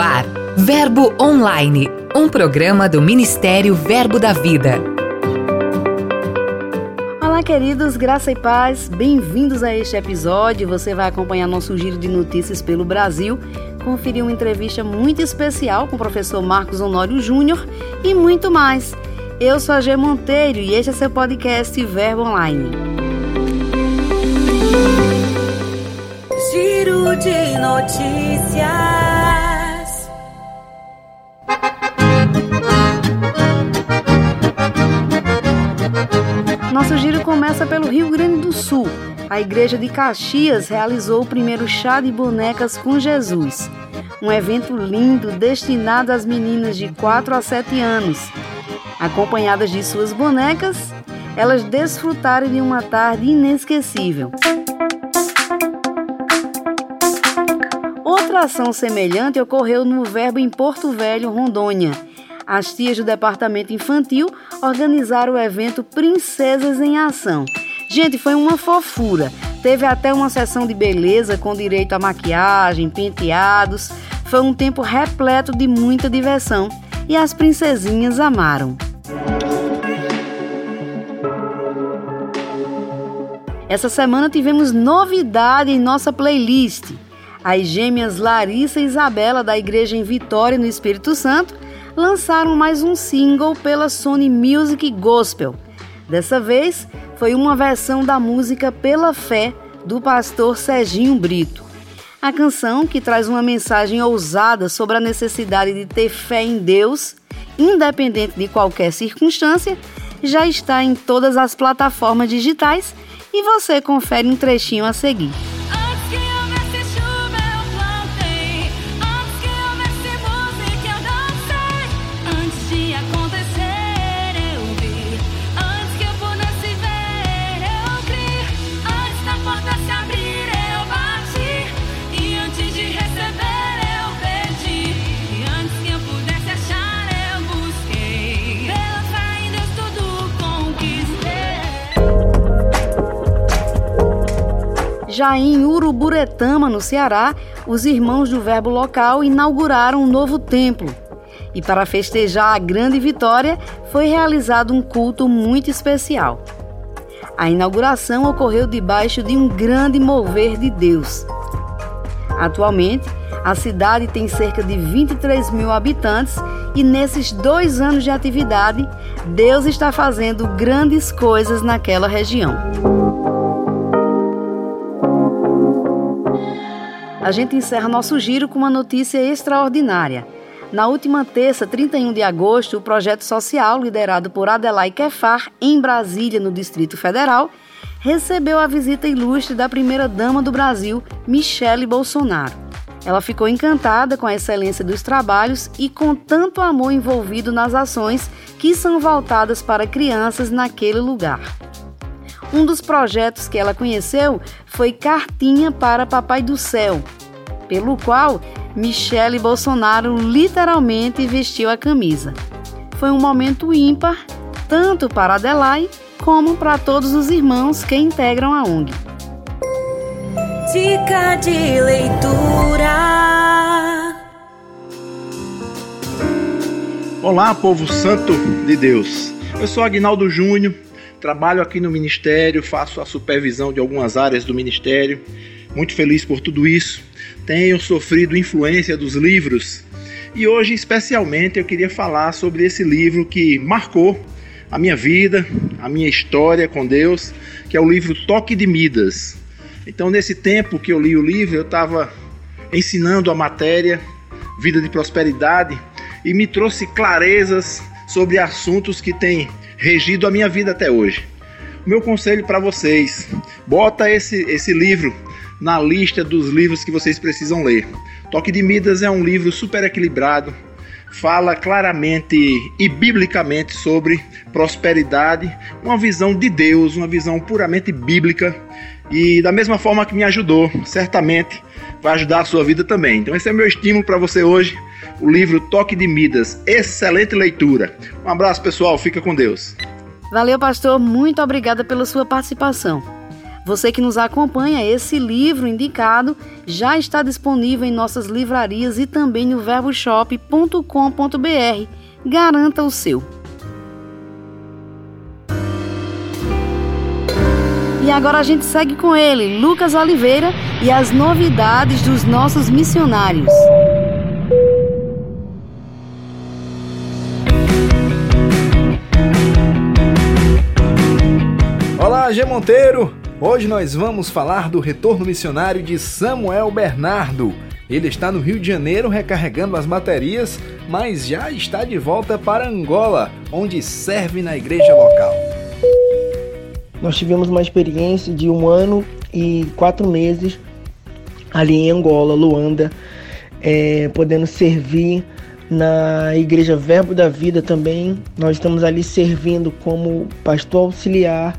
ar, Verbo Online, um programa do Ministério Verbo da Vida. Olá, queridos, graça e paz, bem-vindos a este episódio. Você vai acompanhar nosso giro de notícias pelo Brasil, conferir uma entrevista muito especial com o professor Marcos Honório Júnior e muito mais. Eu sou a G Monteiro e este é seu podcast Verbo Online. Giro de notícias. Giro começa pelo Rio Grande do Sul. A Igreja de Caxias realizou o primeiro chá de bonecas com Jesus. Um evento lindo destinado às meninas de 4 a 7 anos. Acompanhadas de suas bonecas, elas desfrutaram de uma tarde inesquecível. Outra ação semelhante ocorreu no Verbo em Porto Velho, Rondônia as tias do departamento infantil organizaram o evento Princesas em Ação. Gente, foi uma fofura. Teve até uma sessão de beleza com direito a maquiagem, penteados. Foi um tempo repleto de muita diversão e as princesinhas amaram. Essa semana tivemos novidade em nossa playlist. As gêmeas Larissa e Isabela da Igreja em Vitória, no Espírito Santo, lançaram mais um single pela Sony Music Gospel. Dessa vez foi uma versão da música Pela Fé do pastor Serginho Brito. A canção, que traz uma mensagem ousada sobre a necessidade de ter fé em Deus, independente de qualquer circunstância, já está em todas as plataformas digitais e você confere um trechinho a seguir. Já em Uruburetama, no Ceará, os irmãos do Verbo Local inauguraram um novo templo. E para festejar a grande vitória, foi realizado um culto muito especial. A inauguração ocorreu debaixo de um grande mover de Deus. Atualmente, a cidade tem cerca de 23 mil habitantes e nesses dois anos de atividade, Deus está fazendo grandes coisas naquela região. A gente encerra nosso giro com uma notícia extraordinária. Na última terça, 31 de agosto, o projeto social liderado por Adelaide Kefar, em Brasília, no Distrito Federal, recebeu a visita ilustre da primeira-dama do Brasil, Michele Bolsonaro. Ela ficou encantada com a excelência dos trabalhos e com tanto amor envolvido nas ações que são voltadas para crianças naquele lugar. Um dos projetos que ela conheceu foi Cartinha para Papai do Céu, pelo qual Michele Bolsonaro literalmente vestiu a camisa. Foi um momento ímpar, tanto para Adelaide como para todos os irmãos que integram a ONG. Dica de leitura. Olá, povo santo de Deus. Eu sou Agnaldo Júnior Trabalho aqui no ministério, faço a supervisão de algumas áreas do ministério. Muito feliz por tudo isso. Tenho sofrido influência dos livros e hoje, especialmente, eu queria falar sobre esse livro que marcou a minha vida, a minha história com Deus, que é o livro Toque de Midas. Então, nesse tempo que eu li o livro, eu estava ensinando a matéria Vida de Prosperidade e me trouxe clarezas sobre assuntos que têm regido a minha vida até hoje. O meu conselho para vocês: bota esse, esse livro na lista dos livros que vocês precisam ler. Toque de Midas é um livro super equilibrado, fala claramente e biblicamente sobre prosperidade, uma visão de Deus, uma visão puramente bíblica e da mesma forma que me ajudou, certamente vai ajudar a sua vida também. Então esse é meu estímulo para você hoje o livro Toque de Midas. Excelente leitura. Um abraço, pessoal. Fica com Deus. Valeu, pastor. Muito obrigada pela sua participação. Você que nos acompanha, esse livro indicado já está disponível em nossas livrarias e também no verboshop.com.br. Garanta o seu. E agora a gente segue com ele, Lucas Oliveira, e as novidades dos nossos missionários. Olá, G Monteiro! Hoje nós vamos falar do retorno missionário de Samuel Bernardo. Ele está no Rio de Janeiro recarregando as baterias, mas já está de volta para Angola, onde serve na igreja local. Nós tivemos uma experiência de um ano e quatro meses ali em Angola, Luanda, é, podendo servir na Igreja Verbo da Vida também. Nós estamos ali servindo como pastor auxiliar,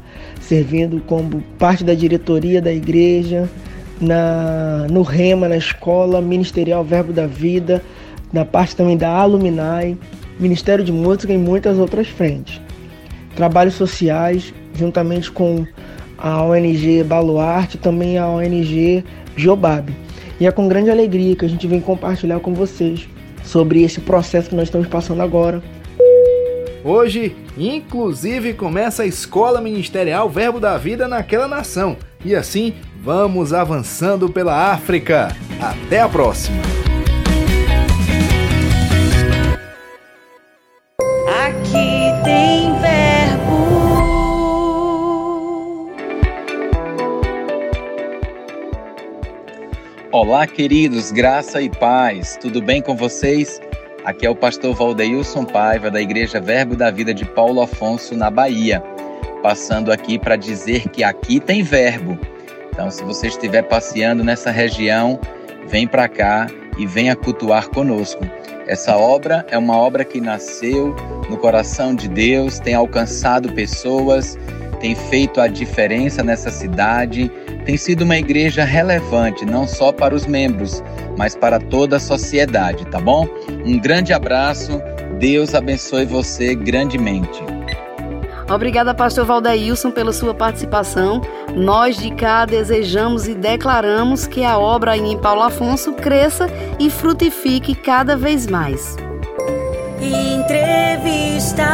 servindo como parte da diretoria da igreja, na, no Rema, na escola ministerial Verbo da Vida, na parte também da Alumni, Ministério de Música e muitas outras frentes. Trabalhos sociais, juntamente com a ONG Baluarte também a ONG Jobab. E é com grande alegria que a gente vem compartilhar com vocês sobre esse processo que nós estamos passando agora. Hoje, inclusive, começa a Escola Ministerial Verbo da Vida naquela nação. E assim, vamos avançando pela África. Até a próxima! Aqui tem verbo. Olá, queridos, graça e paz. Tudo bem com vocês? Aqui é o pastor Valdeilson Paiva, da Igreja Verbo da Vida de Paulo Afonso, na Bahia. Passando aqui para dizer que aqui tem verbo. Então, se você estiver passeando nessa região, vem para cá e venha cultuar conosco. Essa obra é uma obra que nasceu no coração de Deus, tem alcançado pessoas, tem feito a diferença nessa cidade, tem sido uma igreja relevante não só para os membros, mas para toda a sociedade, tá bom? Um grande abraço, Deus abençoe você grandemente. Obrigada, pastor Valdeilson, pela sua participação. Nós de cá desejamos e declaramos que a obra em Paulo Afonso cresça e frutifique cada vez mais. Entrevista.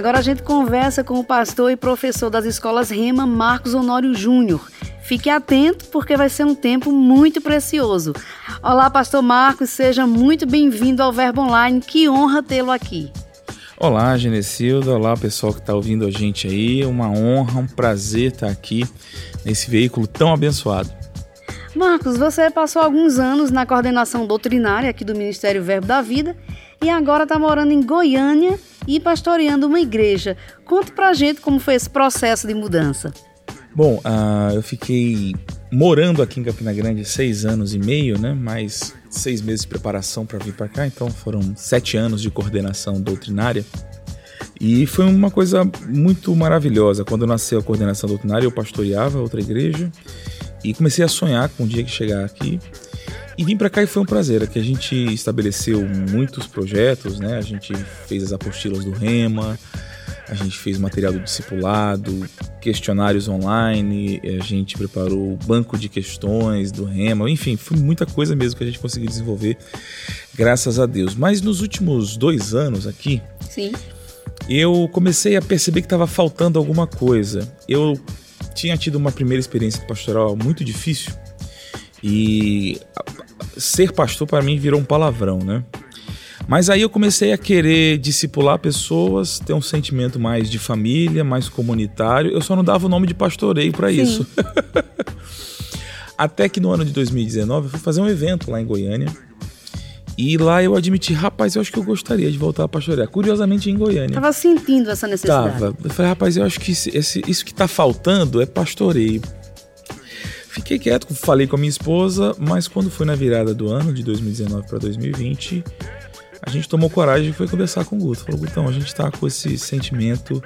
Agora a gente conversa com o pastor e professor das escolas Rema, Marcos Honório Júnior. Fique atento porque vai ser um tempo muito precioso. Olá, pastor Marcos, seja muito bem-vindo ao Verbo Online. Que honra tê-lo aqui. Olá, Genecilda. Olá, pessoal que está ouvindo a gente aí. Uma honra, um prazer estar aqui nesse veículo tão abençoado. Marcos, você passou alguns anos na coordenação doutrinária aqui do Ministério Verbo da Vida e agora está morando em Goiânia e pastoreando uma igreja. Conte pra gente como foi esse processo de mudança. Bom, uh, eu fiquei morando aqui em Campina Grande seis anos e meio, né? Mais seis meses de preparação para vir para cá, então foram sete anos de coordenação doutrinária. E foi uma coisa muito maravilhosa. Quando nasceu a coordenação doutrinária, eu pastoreava outra igreja e comecei a sonhar com o dia que chegar aqui. E vim para cá e foi um prazer. Aqui a gente estabeleceu muitos projetos, né? A gente fez as apostilas do Rema, a gente fez material do discipulado, questionários online, a gente preparou banco de questões do Rema, enfim, foi muita coisa mesmo que a gente conseguiu desenvolver, graças a Deus. Mas nos últimos dois anos aqui, Sim. eu comecei a perceber que estava faltando alguma coisa. Eu tinha tido uma primeira experiência pastoral muito difícil e ser pastor para mim virou um palavrão, né? Mas aí eu comecei a querer discipular pessoas, ter um sentimento mais de família, mais comunitário. Eu só não dava o nome de pastoreio para isso. Até que no ano de 2019 eu fui fazer um evento lá em Goiânia. E lá eu admiti, rapaz, eu acho que eu gostaria de voltar a pastorear. Curiosamente em Goiânia. Tava sentindo essa necessidade. Tava. Eu falei, rapaz, eu acho que esse, esse, isso que tá faltando é pastoreio. Fiquei quieto, falei com a minha esposa, mas quando foi na virada do ano, de 2019 para 2020, a gente tomou coragem e foi conversar com o Guto. Falou, Gutão, a gente está com esse sentimento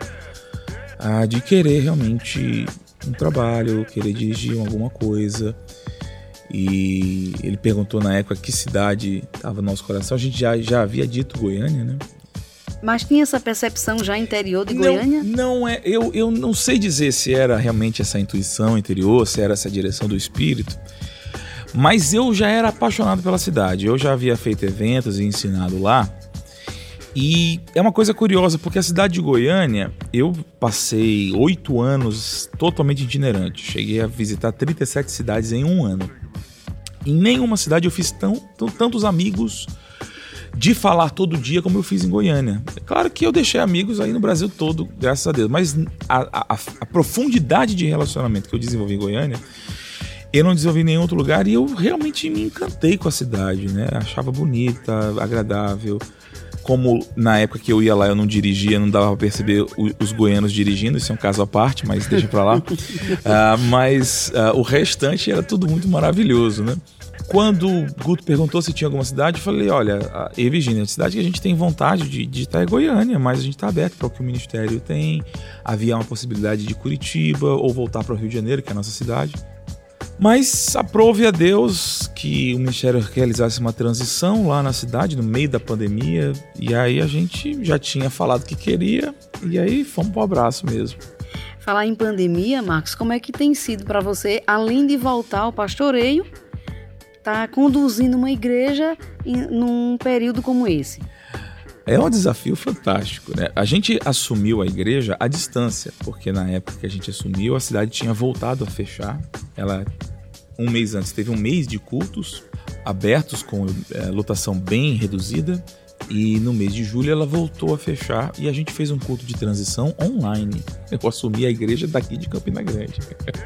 ah, de querer realmente um trabalho, querer dirigir alguma coisa. E ele perguntou na época que cidade estava no nosso coração. A gente já, já havia dito Goiânia, né? Mas tinha essa percepção já interior de Goiânia? Não, não é. Eu, eu não sei dizer se era realmente essa intuição interior, se era essa direção do espírito. Mas eu já era apaixonado pela cidade. Eu já havia feito eventos e ensinado lá. E é uma coisa curiosa, porque a cidade de Goiânia, eu passei oito anos totalmente itinerante. Cheguei a visitar 37 cidades em um ano. Em nenhuma cidade eu fiz tão, tão, tantos amigos de falar todo dia como eu fiz em Goiânia. É claro que eu deixei amigos aí no Brasil todo, graças a Deus, mas a, a, a profundidade de relacionamento que eu desenvolvi em Goiânia eu não desenvolvi em nenhum outro lugar e eu realmente me encantei com a cidade, né? Achava bonita, agradável como na época que eu ia lá eu não dirigia, não dava pra perceber os goianos dirigindo, isso é um caso à parte, mas deixa pra lá. uh, mas uh, o restante era tudo muito maravilhoso, né? Quando o Guto perguntou se tinha alguma cidade, eu falei: olha, e Virgínia, a cidade que a gente tem vontade de, de estar é Goiânia, mas a gente está aberto para o que o Ministério tem. Havia uma possibilidade de Curitiba ou voltar para o Rio de Janeiro, que é a nossa cidade. Mas aprove a Deus que o ministério realizasse uma transição lá na cidade, no meio da pandemia. E aí a gente já tinha falado que queria, e aí fomos pro abraço mesmo. Falar em pandemia, Marcos, como é que tem sido para você, além de voltar ao pastoreio, tá conduzindo uma igreja em, num período como esse? É um desafio fantástico, né? A gente assumiu a igreja à distância, porque na época que a gente assumiu, a cidade tinha voltado a fechar. Ela, um mês antes, teve um mês de cultos abertos com é, lotação bem reduzida. E no mês de julho ela voltou a fechar e a gente fez um culto de transição online. Eu assumi a igreja daqui de Campina Grande.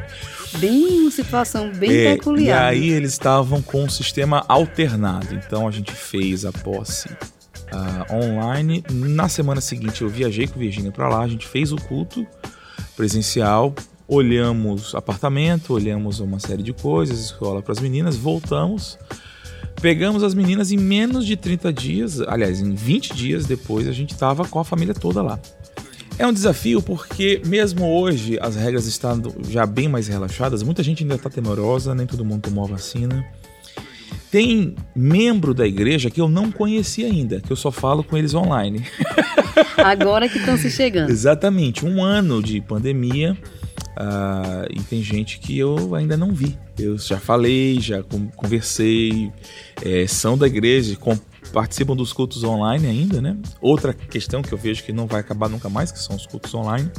Bem uma situação bem é, peculiar. E aí eles estavam com um sistema alternado. Então a gente fez a posse uh, online. Na semana seguinte eu viajei com Virgínia para lá, a gente fez o culto presencial, olhamos apartamento, olhamos uma série de coisas, escola para as meninas, voltamos. Pegamos as meninas em menos de 30 dias, aliás, em 20 dias depois a gente estava com a família toda lá. É um desafio porque, mesmo hoje, as regras estão já bem mais relaxadas, muita gente ainda está temorosa, nem todo mundo tomou a vacina. Tem membro da igreja que eu não conheci ainda, que eu só falo com eles online. Agora que estão se chegando. Exatamente, um ano de pandemia uh, e tem gente que eu ainda não vi. Eu já falei, já conversei, é, são da igreja, com, participam dos cultos online ainda, né? Outra questão que eu vejo que não vai acabar nunca mais, que são os cultos online.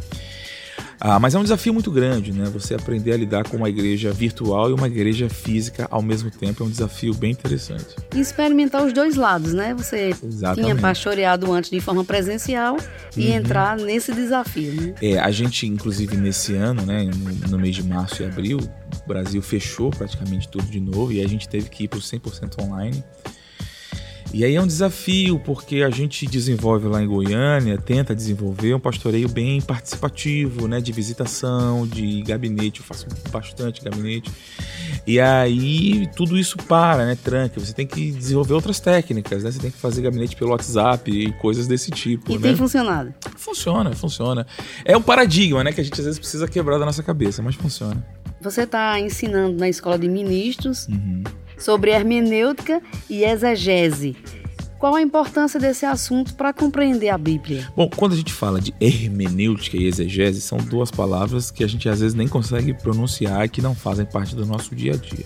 Ah, mas é um desafio muito grande, né? Você aprender a lidar com uma igreja virtual e uma igreja física ao mesmo tempo é um desafio bem interessante. E experimentar os dois lados, né? Você Exatamente. tinha pastoreado antes de forma presencial e uhum. entrar nesse desafio, né? É, a gente, inclusive, nesse ano, né, no, no mês de março e abril, o Brasil fechou praticamente tudo de novo e a gente teve que ir para o 100% online. E aí é um desafio, porque a gente desenvolve lá em Goiânia, tenta desenvolver um pastoreio bem participativo, né? De visitação, de gabinete, eu faço bastante gabinete. E aí tudo isso para, né? Tranca. Você tem que desenvolver outras técnicas, né? Você tem que fazer gabinete pelo WhatsApp e coisas desse tipo. E né? tem funcionado? Funciona, funciona. É um paradigma, né? Que a gente às vezes precisa quebrar da nossa cabeça, mas funciona. Você está ensinando na escola de ministros. Uhum sobre hermenêutica e exegese. Qual a importância desse assunto para compreender a Bíblia? Bom, quando a gente fala de hermenêutica e exegese, são duas palavras que a gente às vezes nem consegue pronunciar e que não fazem parte do nosso dia a dia.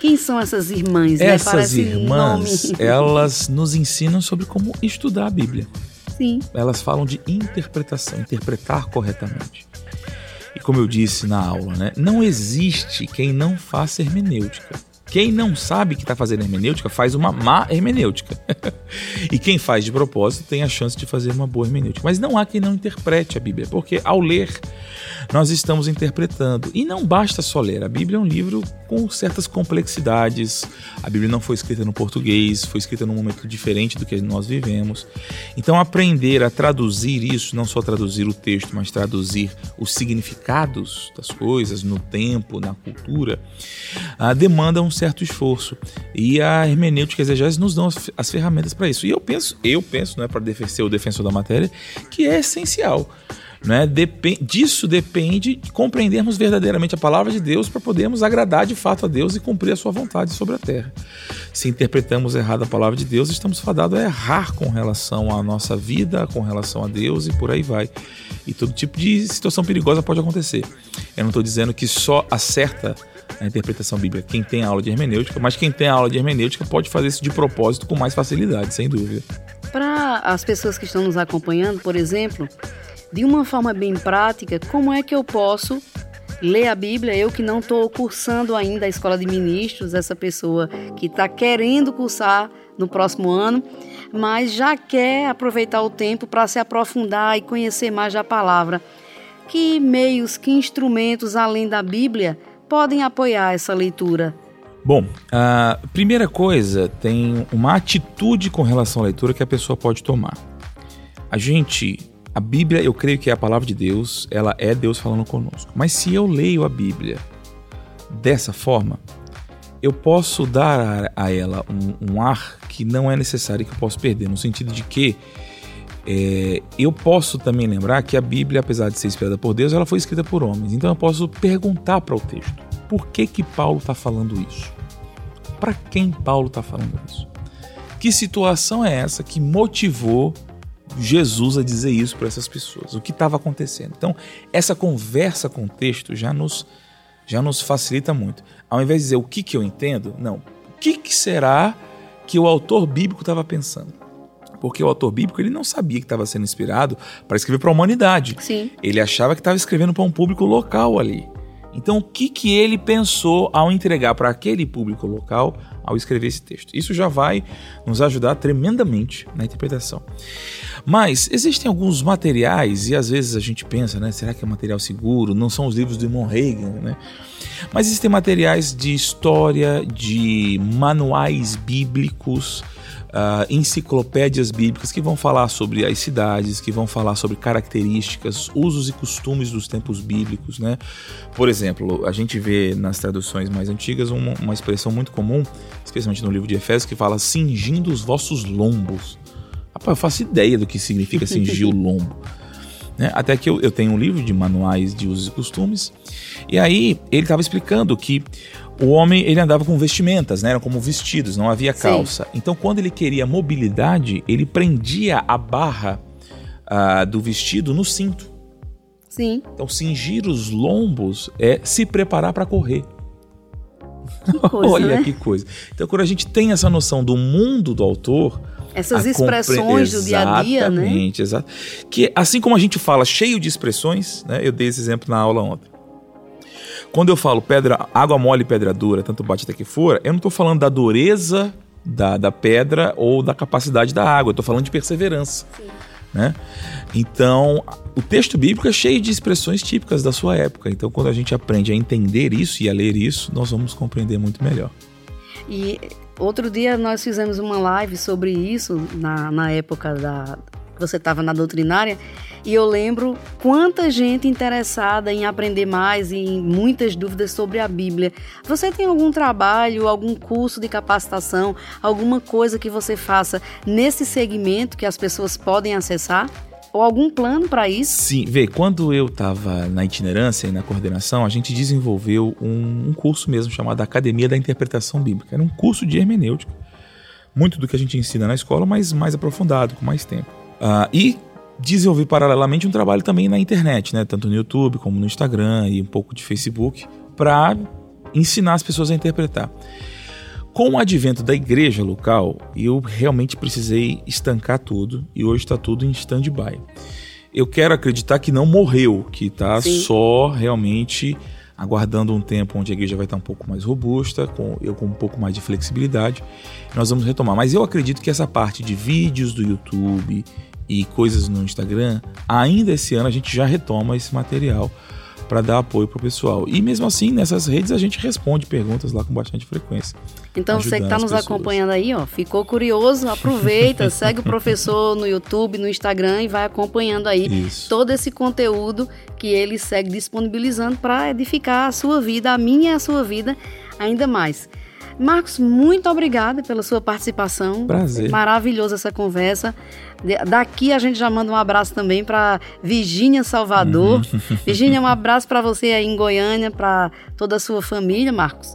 Quem são essas irmãs? Né? Essas né? irmãs, nome. elas nos ensinam sobre como estudar a Bíblia. Sim. Elas falam de interpretação, interpretar corretamente. E como eu disse na aula, né, não existe quem não faça hermenêutica. Quem não sabe que está fazendo hermenêutica faz uma má hermenêutica. e quem faz de propósito tem a chance de fazer uma boa hermenêutica. Mas não há quem não interprete a Bíblia, porque ao ler nós estamos interpretando. E não basta só ler. A Bíblia é um livro com certas complexidades. A Bíblia não foi escrita no português, foi escrita num momento diferente do que nós vivemos. Então, aprender a traduzir isso, não só traduzir o texto, mas traduzir os significados das coisas no tempo, na cultura, uh, demanda um certo esforço. E a hermenêutica exegese nos dão as, as ferramentas para isso. E eu penso, eu penso, não é para ser o defensor da matéria, que é essencial. Né? Dep disso depende de compreendermos verdadeiramente a palavra de Deus para podermos agradar de fato a Deus e cumprir a sua vontade sobre a terra. Se interpretamos errado a palavra de Deus, estamos fadados a errar com relação à nossa vida, com relação a Deus e por aí vai. E todo tipo de situação perigosa pode acontecer. Eu não estou dizendo que só acerta a interpretação bíblica quem tem aula de hermenêutica, mas quem tem aula de hermenêutica pode fazer isso de propósito com mais facilidade, sem dúvida. Para as pessoas que estão nos acompanhando, por exemplo, de uma forma bem prática, como é que eu posso ler a Bíblia? Eu que não estou cursando ainda a escola de ministros, essa pessoa que está querendo cursar no próximo ano, mas já quer aproveitar o tempo para se aprofundar e conhecer mais da palavra. Que meios, que instrumentos além da Bíblia podem apoiar essa leitura? Bom, a primeira coisa tem uma atitude com relação à leitura que a pessoa pode tomar. A gente a Bíblia, eu creio que é a palavra de Deus, ela é Deus falando conosco. Mas se eu leio a Bíblia dessa forma, eu posso dar a ela um, um ar que não é necessário que eu posso perder, no sentido de que é, eu posso também lembrar que a Bíblia, apesar de ser inspirada por Deus, ela foi escrita por homens. Então eu posso perguntar para o texto: por que que Paulo está falando isso? Para quem Paulo está falando isso? Que situação é essa que motivou Jesus a dizer isso para essas pessoas, o que estava acontecendo. Então, essa conversa com o texto já nos, já nos facilita muito. Ao invés de dizer o que, que eu entendo, não. O que, que será que o autor bíblico estava pensando? Porque o autor bíblico ele não sabia que estava sendo inspirado para escrever para a humanidade. Sim. Ele achava que estava escrevendo para um público local ali. Então, o que, que ele pensou ao entregar para aquele público local ao escrever esse texto? Isso já vai nos ajudar tremendamente na interpretação. Mas existem alguns materiais, e às vezes a gente pensa, né? Será que é material seguro? Não são os livros do Irmão Reagan, né? Mas existem materiais de história, de manuais bíblicos, uh, enciclopédias bíblicas que vão falar sobre as cidades, que vão falar sobre características, usos e costumes dos tempos bíblicos, né? Por exemplo, a gente vê nas traduções mais antigas uma, uma expressão muito comum, especialmente no livro de Efésios, que fala cingindo os vossos lombos. Rapaz, eu faço ideia do que significa cingir o lombo. Né? Até que eu, eu tenho um livro de manuais de usos e costumes, e aí ele estava explicando que o homem ele andava com vestimentas, né? Eram como vestidos, não havia calça. Sim. Então, quando ele queria mobilidade, ele prendia a barra uh, do vestido no cinto. Sim. Então, cingir os lombos é se preparar para correr. Que coisa, Olha né? que coisa. Então, quando a gente tem essa noção do mundo do autor, essas expressões do dia a dia, né? Exatamente, exato. Que assim como a gente fala cheio de expressões, né? Eu dei esse exemplo na aula ontem. Quando eu falo pedra, água mole e pedra dura, tanto bate até que for, eu não estou falando da dureza da, da pedra ou da capacidade da água, eu estou falando de perseverança. Sim. Né? Então, o texto bíblico é cheio de expressões típicas da sua época. Então, quando a gente aprende a entender isso e a ler isso, nós vamos compreender muito melhor. E outro dia nós fizemos uma live sobre isso, na, na época da que você estava na doutrinária, e eu lembro quanta gente interessada em aprender mais e muitas dúvidas sobre a Bíblia. Você tem algum trabalho, algum curso de capacitação, alguma coisa que você faça nesse segmento que as pessoas podem acessar? ou algum plano para isso? Sim, vê, quando eu estava na itinerância e na coordenação, a gente desenvolveu um, um, curso mesmo chamado Academia da Interpretação Bíblica. Era um curso de hermenêutica, muito do que a gente ensina na escola, mas mais aprofundado, com mais tempo. Uh, e desenvolvi paralelamente um trabalho também na internet, né, tanto no YouTube como no Instagram e um pouco de Facebook, para ensinar as pessoas a interpretar. Com o advento da igreja local, eu realmente precisei estancar tudo e hoje está tudo em stand-by. Eu quero acreditar que não morreu, que está só realmente aguardando um tempo onde a igreja vai estar um pouco mais robusta, com eu com um pouco mais de flexibilidade, nós vamos retomar. Mas eu acredito que essa parte de vídeos do YouTube e coisas no Instagram, ainda esse ano a gente já retoma esse material para dar apoio para o pessoal. E mesmo assim, nessas redes a gente responde perguntas lá com bastante frequência. Então você que está nos pessoas. acompanhando aí, ó, ficou curioso, aproveita, segue o professor no YouTube, no Instagram e vai acompanhando aí Isso. todo esse conteúdo que ele segue disponibilizando para edificar a sua vida, a minha e a sua vida ainda mais. Marcos, muito obrigada pela sua participação. Prazer. Maravilhosa essa conversa. Daqui a gente já manda um abraço também para Virgínia Salvador. Uhum. Virgínia, um abraço para você aí em Goiânia, para toda a sua família, Marcos.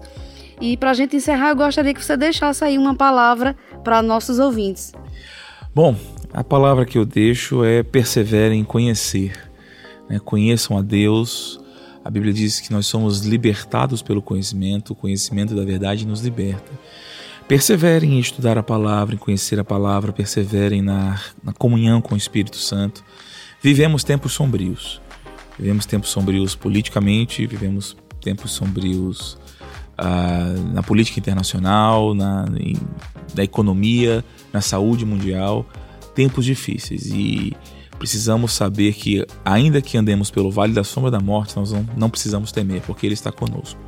E para a gente encerrar, eu gostaria que você deixasse aí uma palavra para nossos ouvintes. Bom, a palavra que eu deixo é perseverem em conhecer. Né? Conheçam a Deus. A Bíblia diz que nós somos libertados pelo conhecimento, o conhecimento da verdade nos liberta. Perseverem em estudar a palavra, em conhecer a palavra, perseverem na, na comunhão com o Espírito Santo. Vivemos tempos sombrios. Vivemos tempos sombrios politicamente, vivemos tempos sombrios uh, na política internacional, na, em, na economia, na saúde mundial. Tempos difíceis e precisamos saber que, ainda que andemos pelo vale da sombra da morte, nós não, não precisamos temer, porque Ele está conosco.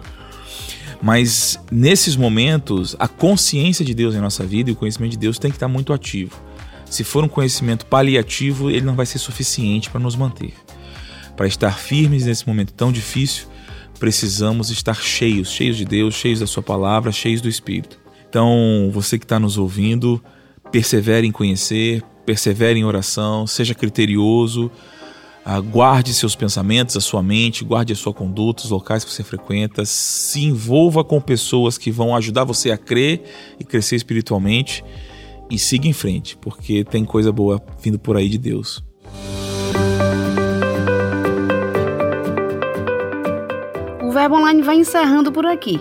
Mas nesses momentos, a consciência de Deus em nossa vida e o conhecimento de Deus tem que estar muito ativo. Se for um conhecimento paliativo, ele não vai ser suficiente para nos manter. Para estar firmes nesse momento tão difícil, precisamos estar cheios, cheios de Deus, cheios da Sua palavra, cheios do Espírito. Então, você que está nos ouvindo, persevere em conhecer, persevere em oração, seja criterioso, ah, guarde seus pensamentos, a sua mente, guarde a sua conduta, os locais que você frequenta, se envolva com pessoas que vão ajudar você a crer e crescer espiritualmente e siga em frente, porque tem coisa boa vindo por aí de Deus. O Verbo Online vai encerrando por aqui,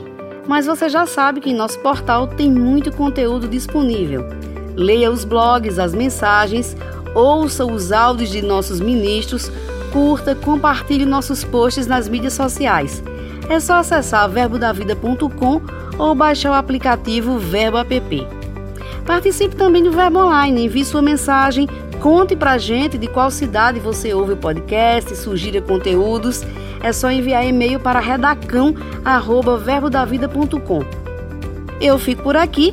mas você já sabe que em nosso portal tem muito conteúdo disponível. Leia os blogs, as mensagens, ouça os áudios de nossos ministros, curta, compartilhe nossos posts nas mídias sociais. É só acessar verbodavida.com ou baixar o aplicativo Verbo App. Participe também do Verbo Online, envie sua mensagem, conte pra gente de qual cidade você ouve o podcast, sugira conteúdos. É só enviar e-mail para redacão@verbodavida.com. Eu fico por aqui